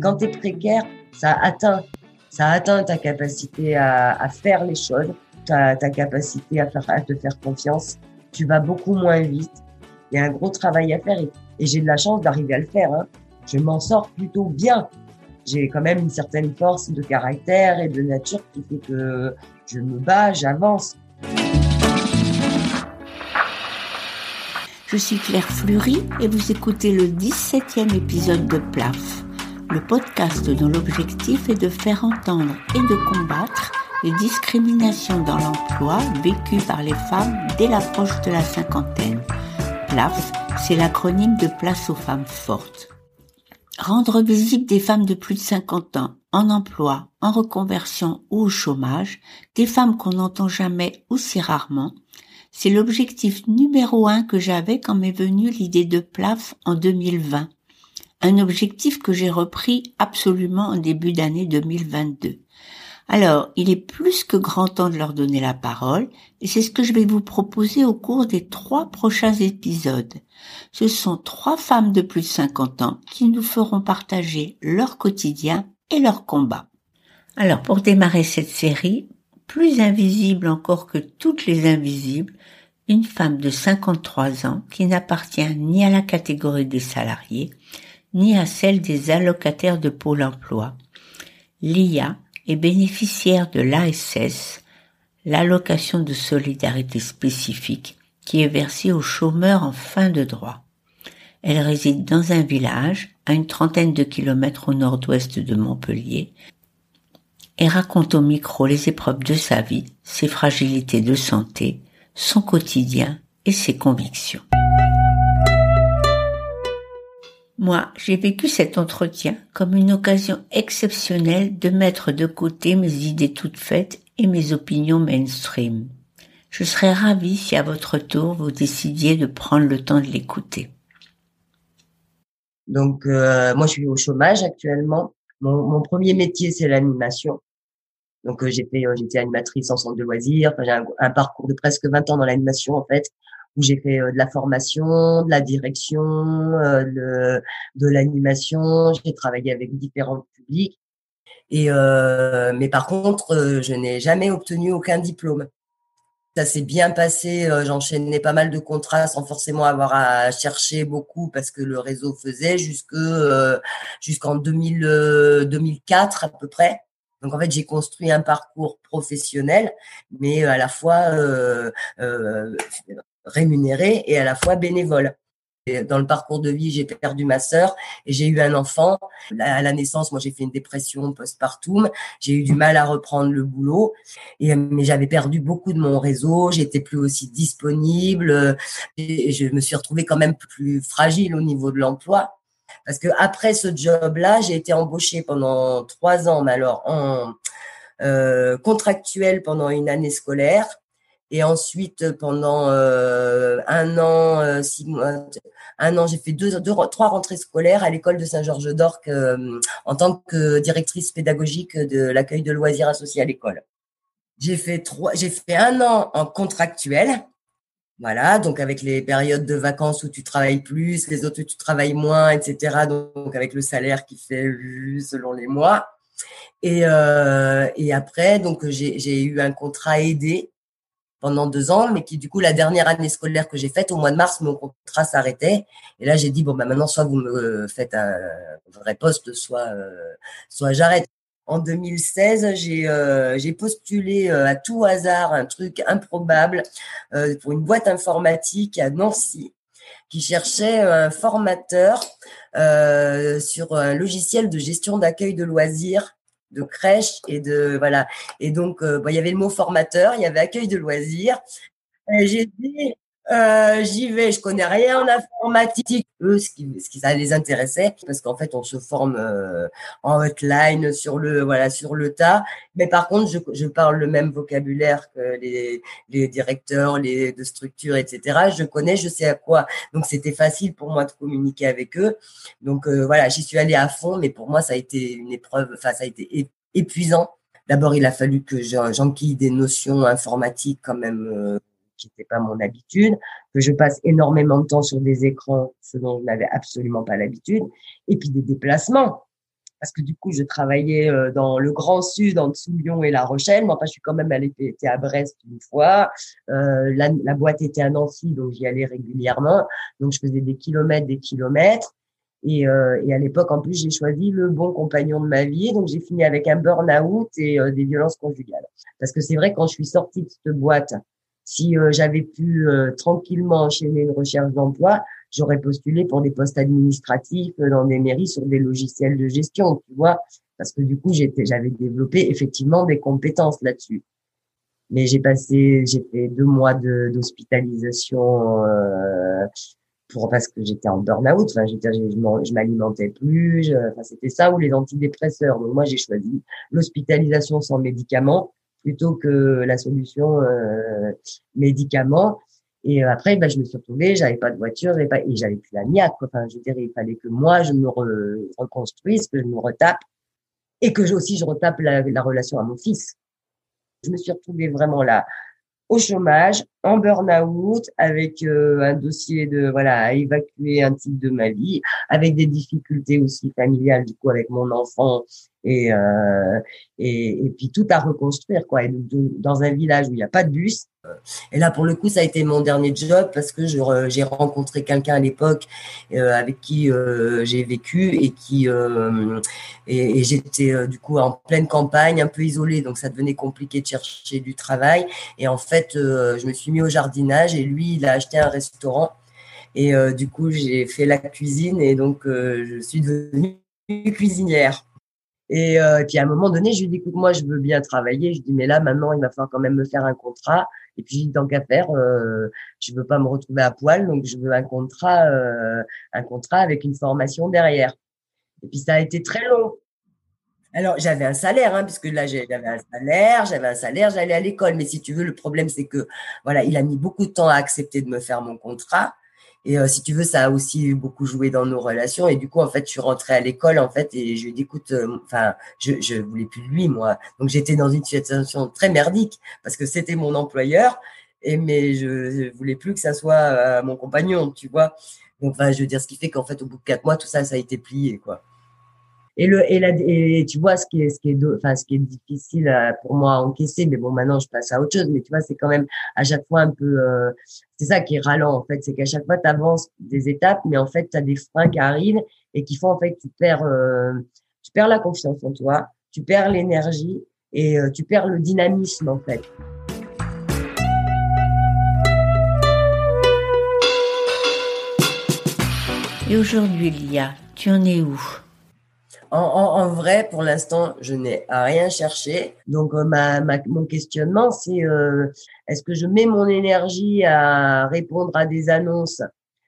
quand tu es précaire, ça atteint, ça atteint ta capacité à, faire les choses, ta, capacité à, te faire confiance. Tu vas beaucoup moins vite. Il y a un gros travail à faire et, et j'ai de la chance d'arriver à le faire. Hein. Je m'en sors plutôt bien. J'ai quand même une certaine force de caractère et de nature qui fait que je me bats, j'avance. Je suis Claire Fleury et vous écoutez le 17e épisode de PLAF, le podcast dont l'objectif est de faire entendre et de combattre les discriminations dans l'emploi vécues par les femmes dès l'approche de la cinquantaine. PLAF, c'est l'acronyme de Place aux femmes fortes. Rendre visible des femmes de plus de 50 ans en emploi, en reconversion ou au chômage, des femmes qu'on n'entend jamais ou si rarement, c'est l'objectif numéro un que j'avais quand m'est venue l'idée de PLAF en 2020. Un objectif que j'ai repris absolument en début d'année 2022. Alors, il est plus que grand temps de leur donner la parole, et c'est ce que je vais vous proposer au cours des trois prochains épisodes. Ce sont trois femmes de plus de 50 ans qui nous feront partager leur quotidien et leur combat. Alors, pour démarrer cette série, plus invisible encore que toutes les invisibles, une femme de 53 ans qui n'appartient ni à la catégorie des salariés, ni à celle des allocataires de Pôle emploi. Lia est bénéficiaire de l'ASS, l'allocation de solidarité spécifique, qui est versée aux chômeurs en fin de droit. Elle réside dans un village, à une trentaine de kilomètres au nord-ouest de Montpellier, et raconte au micro les épreuves de sa vie, ses fragilités de santé, son quotidien et ses convictions. Moi, j'ai vécu cet entretien comme une occasion exceptionnelle de mettre de côté mes idées toutes faites et mes opinions mainstream. Je serais ravie si à votre tour vous décidiez de prendre le temps de l'écouter. Donc, euh, moi, je suis au chômage actuellement. Mon, premier métier, c'est l'animation. Donc euh, j'ai fait, euh, j'étais animatrice en centre de loisirs. Enfin, j'ai un, parcours de presque 20 ans dans l'animation en fait, où j'ai fait euh, de la formation, de la direction, de, de l'animation. J'ai travaillé avec différents publics. Et mais par contre, je n'ai jamais obtenu aucun diplôme. Ça s'est bien passé. J'enchaînais pas mal de contrats sans forcément avoir à chercher beaucoup parce que le réseau faisait jusque jusqu'en 2004 à peu près. Donc en fait, j'ai construit un parcours professionnel, mais à la fois euh, euh, rémunéré et à la fois bénévole. dans le parcours de vie, j'ai perdu ma sœur et j'ai eu un enfant. À la naissance, moi, j'ai fait une dépression postpartum. J'ai eu du mal à reprendre le boulot, et, mais j'avais perdu beaucoup de mon réseau. J'étais plus aussi disponible. Et je me suis retrouvée quand même plus fragile au niveau de l'emploi. Parce que après ce job-là, j'ai été embauchée pendant trois ans, mais alors en euh, contractuel pendant une année scolaire. Et ensuite, pendant euh, un an, euh, six mois, un an, j'ai fait deux, deux, trois rentrées scolaires à l'école de Saint-Georges d'Orc euh, en tant que directrice pédagogique de l'accueil de loisirs associés à l'école. J'ai fait trois, j'ai fait un an en contractuel voilà, donc avec les périodes de vacances où tu travailles plus, les autres où tu travailles moins, etc. Donc avec le salaire qui fait selon les mois. Et, euh, et après, donc j'ai eu un contrat aidé pendant deux ans, mais qui du coup la dernière année scolaire que j'ai faite au mois de mars, mon contrat s'arrêtait. Et là j'ai dit bon bah maintenant soit vous me faites un vrai poste, soit euh, soit j'arrête en 2016, j'ai euh, j'ai postulé euh, à tout hasard un truc improbable euh, pour une boîte informatique à Nancy qui cherchait un formateur sur un logiciel de gestion d'accueil de loisirs de crèche et de voilà. Et donc il y avait le mot formateur il y avait accueil de loisirs. J'ai dit euh, j'y vais, je connais rien en informatique. Eux, ce qui, ce qui ça les intéressait, parce qu'en fait, on se forme euh, en hotline sur le, voilà, sur le tas. Mais par contre, je, je parle le même vocabulaire que les, les directeurs, les de structures, etc. Je connais, je sais à quoi. Donc, c'était facile pour moi de communiquer avec eux. Donc, euh, voilà, j'y suis allée à fond, mais pour moi, ça a été une épreuve, enfin, ça a été épuisant. D'abord, il a fallu que j'enquille des notions informatiques quand même qui n'était pas mon habitude, que je passe énormément de temps sur des écrans, ce dont je n'avais absolument pas l'habitude, et puis des déplacements. parce que du coup, je travaillais euh, dans le Grand Sud, en dessous Lyon et La Rochelle. Moi, enfin, je suis quand même allée était à Brest une fois. Euh, la, boîte était à Nancy, donc j'y allais régulièrement. Donc, je faisais des kilomètres, des kilomètres. Et, euh, et à l'époque, en plus, j'ai choisi le bon compagnon de ma vie. Donc, j'ai fini avec un burn-out et des violences conjugales. Parce que c'est vrai, quand je suis sortie de cette boîte, si euh, j'avais pu tranquillement enchaîner une recherche d'emploi, j'aurais postulé pour des postes administratifs dans des mairies sur des logiciels de gestion, tu vois, parce que du coup, j'étais, j'avais développé effectivement des compétences là-dessus. Mais j'ai passé, j'ai fait deux mois de, d'hospitalisation euh, pour parce que j'étais en burn-out. Enfin, j'étais, je, je m'alimentais plus. enfin, c'était ça ou les antidépresseurs. Donc moi, j'ai choisi l'hospitalisation sans médicaments plutôt que la solution euh, médicaments. Et euh, après, ben, je me suis retrouvée, j'avais pas de voiture, j'avais pas, et j'avais plus la miette, quoi. Enfin, je dirais, il fallait que moi, je me reconstruise, que je me retape, et que aussi je retape la, la relation à mon fils. Je me suis retrouvée vraiment là, au chômage, en burn-out, avec euh, un dossier de voilà à évacuer un type de ma vie, avec des difficultés aussi familiales du coup avec mon enfant et euh, et, et, puis tout à reconstruire quoi. Et dans un village où il n'y a pas de bus. Et là pour le coup ça a été mon dernier job parce que j'ai rencontré quelqu'un à l'époque euh, avec qui euh, j'ai vécu et qui euh, et, j'étais euh, du coup en pleine campagne un peu isolée donc ça devenait compliqué de chercher du travail et en fait je me suis mis au jardinage et lui il a acheté un restaurant et du coup j'ai fait la cuisine et donc je suis devenue cuisinière. Et, euh, puis à un moment donné, je lui dis écoute, moi je veux bien travailler. Je dis mais là maintenant il va falloir quand même me faire un contrat. Et puis tant qu'à faire, euh, je veux pas me retrouver à poil, donc je veux un contrat, euh, un contrat avec une formation derrière. Et puis ça a été très long. Alors j'avais un salaire, hein, puisque là j'avais un salaire, j'avais un salaire, j'allais à l'école. Mais si tu veux, le problème c'est que voilà, il a mis beaucoup de temps à accepter de me faire mon contrat. Et euh, si tu veux, ça a aussi beaucoup joué dans nos relations. Et du coup, en fait, je suis rentrée à l'école, en fait, et je lui ai dit, écoute, euh, enfin, je, je voulais plus de lui, moi. Donc, j'étais dans une situation très merdique parce que c'était mon employeur, et mais je, je voulais plus que ça soit euh, mon compagnon, tu vois. Donc, enfin, je veux dire, ce qui fait qu'en fait, au bout de quatre mois, tout ça, ça a été plié, quoi. Et le et, la, et tu vois ce qui est ce qui est enfin ce qui est difficile euh, pour moi à encaisser, mais bon maintenant je passe à autre chose. Mais tu vois c'est quand même à chaque fois un peu euh, c'est ça qui est ralent en fait, c'est qu'à chaque fois tu avances des étapes, mais en fait tu as des freins qui arrivent et qui font en fait tu perds euh, tu perds la confiance en toi, tu perds l'énergie et tu perds le dynamisme en fait. Et aujourd'hui, Lia, tu en es où? En, en, en, vrai, pour l'instant, je n'ai rien cherché. Donc, euh, ma, ma, mon questionnement, c'est euh, est-ce que je mets mon énergie à répondre à des annonces,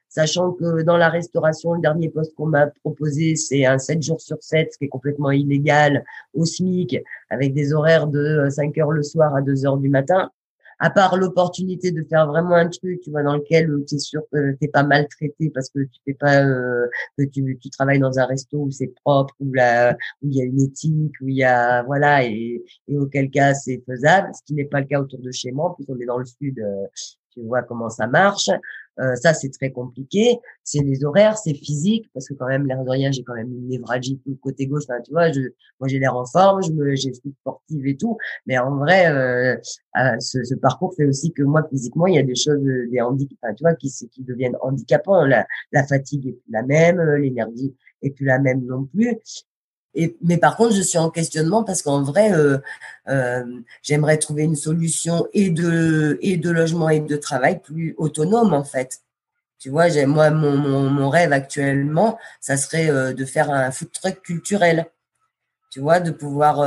sachant que dans la restauration, le dernier poste qu'on m'a proposé, c'est un 7 jours sur 7, ce qui est complètement illégal, au SMIC, avec des horaires de 5 heures le soir à 2 heures du matin à part l'opportunité de faire vraiment un truc, tu vois, dans lequel euh, tu es sûr que t'es pas maltraité parce que tu fais pas euh, que tu, travailles dans un resto où c'est propre, où la où il y a une éthique, où il y a voilà et, auquel cas c'est faisable, ce qui n'est pas le cas autour de chez moi. En plus, on est dans le sud, euh, tu vois comment ça marche. Euh, ça, c'est très compliqué. C'est les horaires, c'est physique, parce que quand même, l'air de rien, j'ai quand même une névralgie du côté gauche. Enfin, tu vois, je, moi, j'ai l'air en forme, je me, j'ai suis sportive et tout. Mais en vrai, euh, euh, ce, ce, parcours fait aussi que moi, physiquement, il y a des choses, des handicaps, enfin, tu vois, qui, qui deviennent handicapants. La, la fatigue est plus la même, l'énergie est plus la même non plus. Mais par contre, je suis en questionnement parce qu'en vrai, euh, euh, j'aimerais trouver une solution et de et de logement et de travail plus autonome en fait. Tu vois, moi mon, mon, mon, rêve actuellement, ça serait euh, de faire un food truck culturel. Tu vois, de pouvoir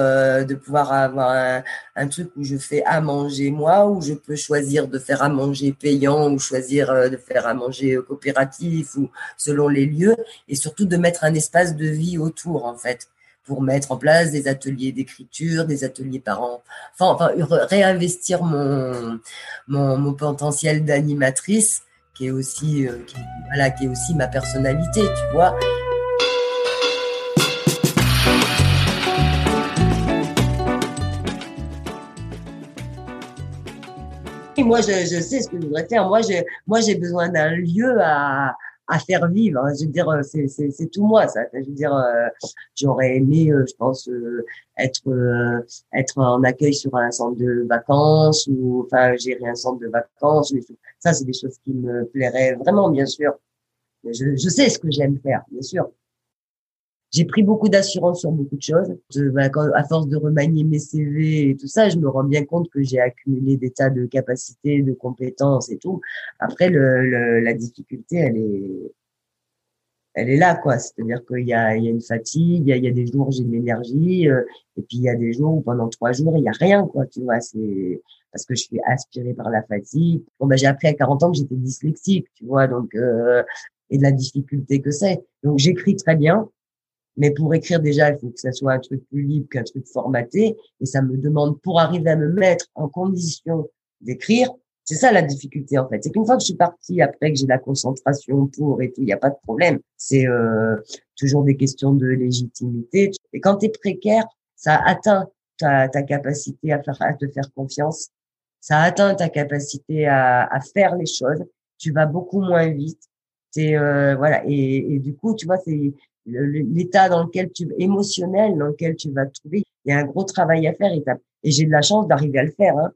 de pouvoir avoir un, un, truc où je fais à manger moi, où je peux choisir de faire à manger payant ou choisir de faire à manger coopératif ou selon les lieux, et surtout de mettre un espace de vie autour en fait pour mettre en place des ateliers d'écriture, des ateliers parents, enfin, enfin réinvestir mon, mon, mon potentiel d'animatrice qui est aussi euh, voilà qui est aussi ma personnalité, tu vois. Et moi, je, je sais ce que je voudrais faire. Moi, j'ai, moi, j'ai besoin d'un lieu à, à faire vivre. Hein. Je veux dire, c'est, c'est, c'est tout moi, ça. Je veux dire, euh, j'aurais aimé, euh, je pense, euh, être être en accueil sur un centre de vacances ou enfin gérer un centre de vacances. Ça, c'est des choses qui me plairaient vraiment, bien sûr. Je, je sais ce que j'aime faire, bien sûr. J'ai pris beaucoup d'assurance sur beaucoup de choses. Bah, à force de remanier mes CV et tout ça, je me rends bien compte que j'ai accumulé des tas de capacités, de compétences et tout. Après, le, la difficulté, elle est, elle est là, quoi. C'est-à-dire qu'il y a, il y a une fatigue, il y a, il y a des jours où j'ai de l'énergie, euh, et puis il y a des jours où pendant trois jours il y a rien, quoi. Tu vois, c'est parce que je suis aspirée par la fatigue. Bon, ben j'ai appris à 40 ans que j'étais dyslexique, tu vois, donc euh, et de la difficulté que c'est. Donc j'écris très bien, mais pour écrire déjà, il faut que ça soit un truc plus libre qu'un truc formaté. Et ça me demande, pour arriver à me mettre en condition d'écrire, c'est ça la difficulté en fait. C'est qu'une fois que je suis partie, après que j'ai la concentration pour et tout, il n'y a pas de problème. C'est euh, toujours des questions de légitimité. Et quand tu es précaire, ça atteint ta, capacité à, te faire confiance. Ça atteint ta capacité à, faire les choses. Tu vas beaucoup moins vite. C'est euh, voilà et, du coup tu vois c'est l'état dans lequel tu émotionnel dans lequel tu vas te trouver. Il y a un gros travail à faire et, j'ai de la chance d'arriver à le faire. Hein.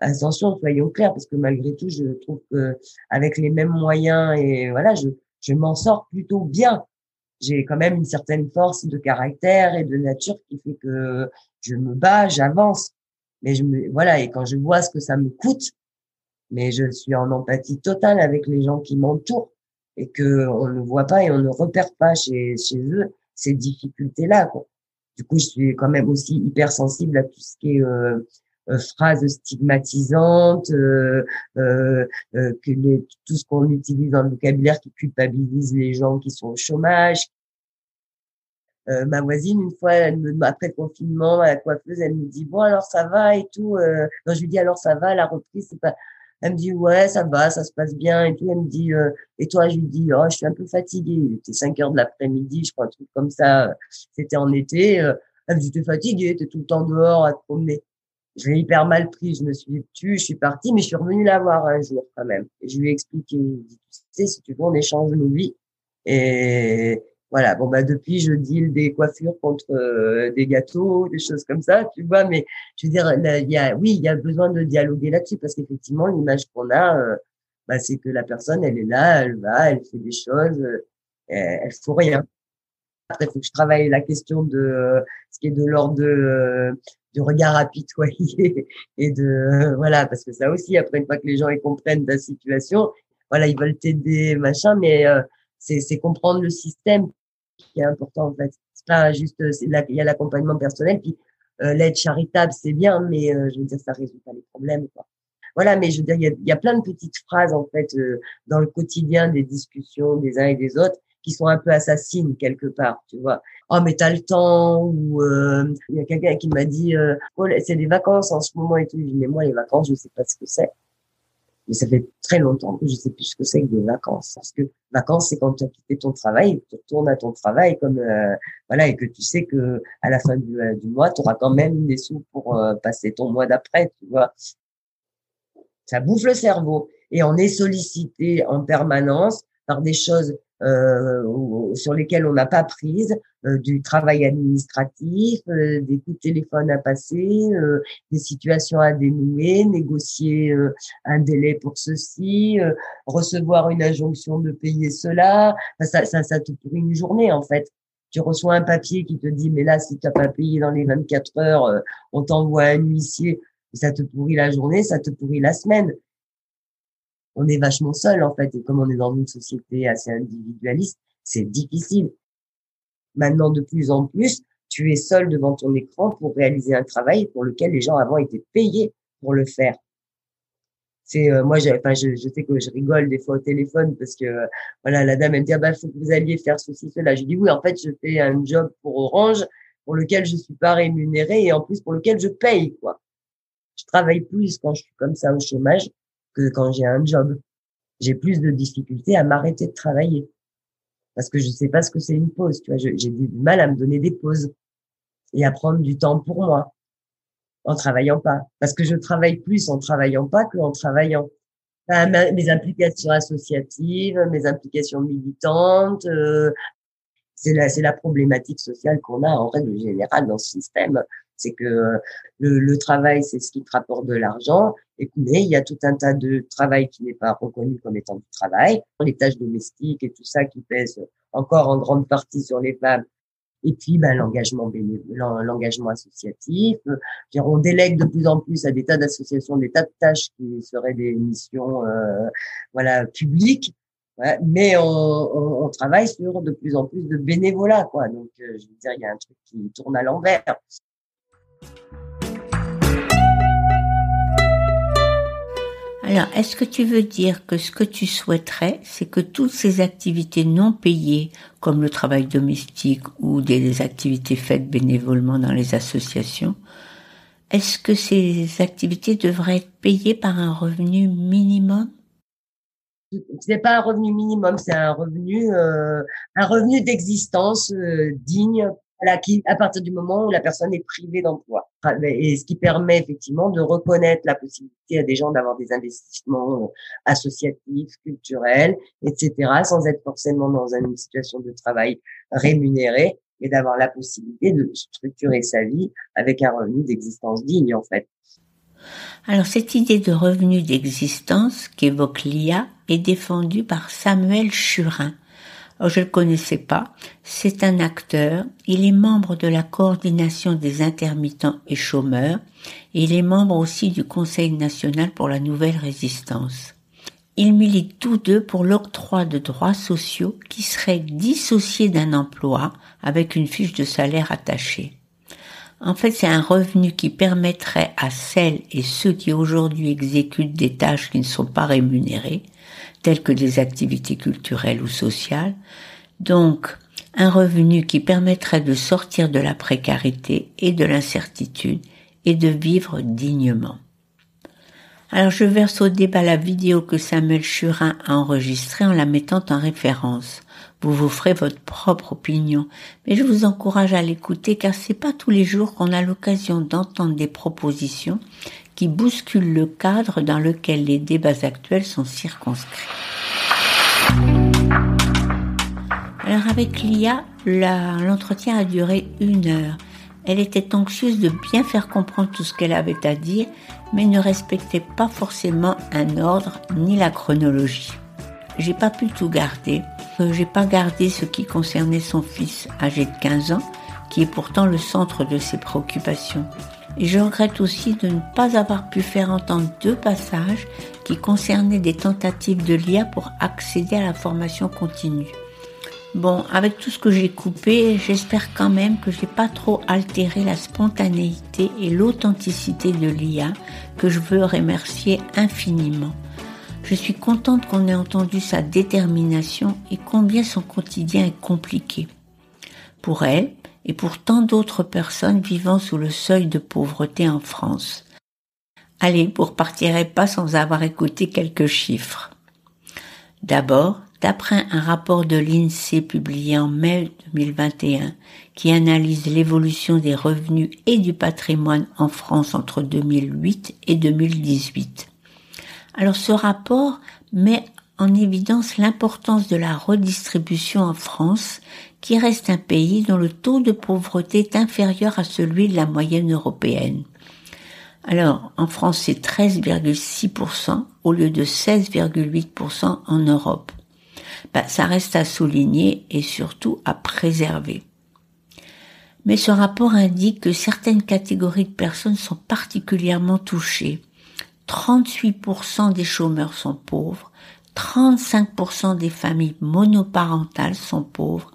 Attention, soyons clairs, parce que malgré tout, je trouve que avec les mêmes moyens et voilà, je, je m'en sors plutôt bien. J'ai quand même une certaine force de caractère et de nature qui fait que je me bats, j'avance. Mais je me, voilà, et quand je vois ce que ça me coûte, mais je suis en empathie totale avec les gens qui m'entourent et que on ne voit pas et on ne repère pas chez, chez eux ces difficultés-là. Du coup, je suis quand même aussi hyper sensible à tout ce qui est euh, euh phrases stigmatisantes, euh, euh, euh, que les, tout ce qu'on utilise dans le vocabulaire qui culpabilise les gens qui sont au chômage. Ma voisine, une fois, elle me, après le confinement, à la coiffeuse, elle me dit bon alors ça va et tout. non, je lui dis alors ça va, la reprise c'est pas elle me dit ouais, ça va, ça se passe bien et tout. Elle me dit euh, et toi, je lui dis oh, je suis un peu fatiguée. Il était 5 heures de l'après-midi, je crois un truc comme ça. C'était en été. Euh. Elle me dit t'es fatiguée, t'es tout le temps dehors à te promener. Je l'ai hyper mal pris. Je me suis tu, je suis partie, mais je suis revenue la voir un jour quand même. Et je lui ai expliqué. tu sais, si tu veux, on échange nos vies. Et voilà, bon bah depuis je deal des coiffures contre euh, des gâteaux, des choses comme ça, tu vois. Mais je veux dire, il y a, oui, il y a besoin de dialoguer là-dessus parce qu'effectivement l'image qu'on a, euh, bah, c'est que la personne elle est là, elle va, elle fait des choses, euh, elle, faut rien. Après, faut que je travaille la question de ce qui est de l'ordre de du regard apitoyé et de voilà parce que ça aussi après une fois que les gens ils comprennent ta situation, voilà ils veulent t'aider machin, mais c'est comprendre le système qui est important en fait. C'est pas juste, c'est il y a l'accompagnement personnel, puis euh, l'aide charitable c'est bien, mais euh, je veux dire ça résout pas les problèmes quoi. Voilà, mais je veux dire il y a, y a, plein de petites phrases en fait euh, dans le quotidien des discussions des uns et des autres qui sont un peu assassines quelque part, tu vois. Oh mais t'as le temps ou il y a quelqu'un qui m'a dit oh, c'est des vacances en ce moment et tout. Je dis mais moi les vacances je sais pas ce que c'est. Mais ça fait très longtemps que je sais plus ce que c'est que des vacances. Parce que vacances, c'est quand tu as quitté ton travail que tu retournes à ton travail comme euh, voilà et que tu sais que à la fin du, euh, mois, tu auras quand même des sous pour euh, passer ton mois d'après, tu vois. Ça bouffe le cerveau et on est sollicité en permanence par des choses euh, sur lesquels on n'a pas prise, euh, du travail administratif, euh, des coups de téléphone à passer, des situations à dénouer, négocier un délai pour ceci, recevoir une injonction de payer cela. Ça, ça, ça te pourrit une journée en fait tu reçois un papier qui te dit mais là si tu n'as pas payé dans les 24 heures, on t'envoie un huissier, ça te pourrit la journée, ça te pourrit la semaine on est vachement seul en fait. Et comme on est dans une société assez individualiste, c'est difficile. Maintenant, de plus en plus, tu es seul devant ton écran pour réaliser un travail pour lequel les gens avant étaient payés pour le faire. C'est euh, moi, enfin, je, je, sais que je rigole des fois au téléphone parce que voilà, la dame elle me dit ah bah faut que vous alliez faire ceci cela. Je dis oui, en fait, je fais un job pour Orange pour lequel je suis pas rémunéré et en plus pour lequel je paye quoi. Je travaille plus quand je suis comme ça au chômage que quand j'ai un job. J'ai plus de difficultés à m'arrêter de travailler parce que je sais pas ce que c'est une pause. Tu vois, j'ai du mal à me donner des pauses et à prendre du temps pour moi en travaillant pas. Parce que je travaille plus en travaillant pas qu'en travaillant. mes implications associatives, mes implications militantes. Euh, c'est la, problématique sociale qu'on a en règle générale dans ce système. C'est que le, le travail, c'est ce qui te rapporte de l'argent. Mais il y a tout un tas de travail qui n'est pas reconnu comme étant du travail. Les tâches domestiques et tout ça qui pèsent encore en grande partie sur les femmes et puis ben, l'engagement l'engagement associatif. on délègue de plus en plus à des tas d'associations des tas de tâches qui seraient des missions euh, voilà publiques. Mais on, travaille sur de plus en plus de bénévolat, quoi. Donc, euh, je veux dire, il y a un truc qui tourne à l'envers. Alors, est-ce que tu veux dire que ce que tu souhaiterais, c'est que toutes ces activités non payées, comme le travail domestique ou des activités faites bénévolement dans les associations, est-ce que ces activités devraient être payées par un revenu minimum? N'est pas un revenu minimum, c'est un revenu, euh, un revenu d'existence euh, digne qui, à partir du moment où la personne est privée d'emploi. Et ce qui permet effectivement de reconnaître la possibilité à des gens d'avoir des investissements euh, associatifs, culturels, etc., sans être forcément dans une situation de travail rémunéré, mais d'avoir la possibilité de structurer sa vie avec un revenu d'existence digne, en fait. Alors cette idée de revenu d'existence qu'évoque l'IA est défendue par Samuel Churin, je ne le connaissais pas. C'est un acteur. Il est membre de la coordination des intermittents et chômeurs. Et il est membre aussi du Conseil national pour la nouvelle résistance. Ils militent tous deux pour l'octroi de droits sociaux qui seraient dissociés d'un emploi avec une fiche de salaire attachée. En fait, c'est un revenu qui permettrait à celles et ceux qui aujourd'hui exécutent des tâches qui ne sont pas rémunérées telles que des activités culturelles ou sociales, donc un revenu qui permettrait de sortir de la précarité et de l'incertitude et de vivre dignement. Alors je verse au débat la vidéo que Samuel Churin a enregistrée en la mettant en référence. Vous vous ferez votre propre opinion, mais je vous encourage à l'écouter car c'est pas tous les jours qu'on a l'occasion d'entendre des propositions qui bouscule le cadre dans lequel les débats actuels sont circonscrits. Alors avec l'IA, l'entretien a duré une heure. Elle était anxieuse de bien faire comprendre tout ce qu'elle avait à dire, mais ne respectait pas forcément un ordre ni la chronologie. J'ai pas pu tout garder. Euh, j'ai pas gardé ce qui concernait son fils âgé de 15 ans, qui est pourtant le centre de ses préoccupations. Et je regrette aussi de ne pas avoir pu faire entendre deux passages qui concernaient des tentatives de l'IA pour accéder à la formation continue. Bon, avec tout ce que j'ai coupé, j'espère quand même que j'ai pas trop altéré la spontanéité et l'authenticité de l'IA que je veux remercier infiniment. Je suis contente qu'on ait entendu sa détermination et combien son quotidien est compliqué. Pour elle, et pour tant d'autres personnes vivant sous le seuil de pauvreté en France. Allez, vous repartirez pas sans avoir écouté quelques chiffres. D'abord, d'après un rapport de l'INSEE publié en mai 2021 qui analyse l'évolution des revenus et du patrimoine en France entre 2008 et 2018. Alors ce rapport met en évidence l'importance de la redistribution en France qui reste un pays dont le taux de pauvreté est inférieur à celui de la moyenne européenne. Alors, en France, c'est 13,6% au lieu de 16,8% en Europe. Ben, ça reste à souligner et surtout à préserver. Mais ce rapport indique que certaines catégories de personnes sont particulièrement touchées. 38% des chômeurs sont pauvres, 35% des familles monoparentales sont pauvres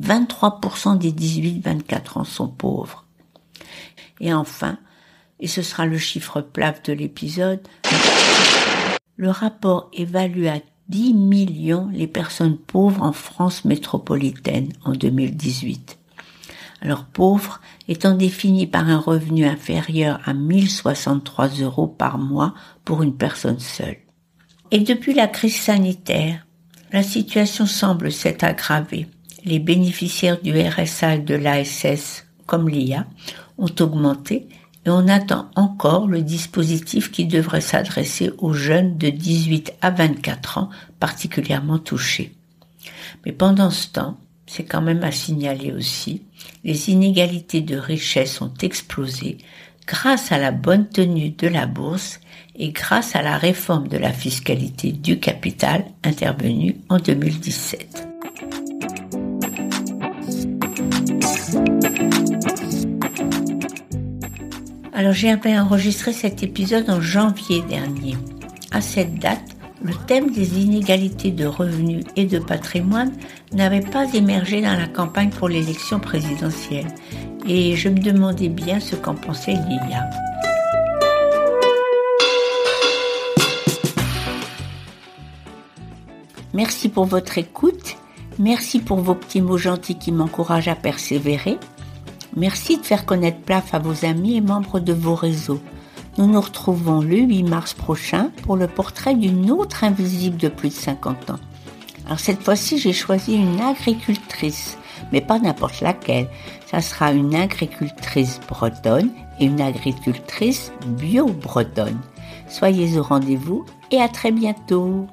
23% des 18-24 ans sont pauvres. Et enfin, et ce sera le chiffre plaf de l'épisode, le rapport évalue à 10 millions les personnes pauvres en France métropolitaine en 2018. Alors pauvre étant défini par un revenu inférieur à 1063 euros par mois pour une personne seule. Et depuis la crise sanitaire, la situation semble s'être aggravée les bénéficiaires du RSA et de l'ASS, comme l'IA, ont augmenté et on attend encore le dispositif qui devrait s'adresser aux jeunes de 18 à 24 ans particulièrement touchés. Mais pendant ce temps, c'est quand même à signaler aussi, les inégalités de richesse ont explosé grâce à la bonne tenue de la bourse et grâce à la réforme de la fiscalité du capital intervenue en 2017. Alors j'avais enregistré cet épisode en janvier dernier. À cette date, le thème des inégalités de revenus et de patrimoine n'avait pas émergé dans la campagne pour l'élection présidentielle et je me demandais bien ce qu'en pensait Lilia. Merci pour votre écoute, merci pour vos petits mots gentils qui m'encouragent à persévérer. Merci de faire connaître PLAF à vos amis et membres de vos réseaux. Nous nous retrouvons le 8 mars prochain pour le portrait d'une autre invisible de plus de 50 ans. Alors cette fois-ci, j'ai choisi une agricultrice, mais pas n'importe laquelle. Ça sera une agricultrice bretonne et une agricultrice bio-bretonne. Soyez au rendez-vous et à très bientôt.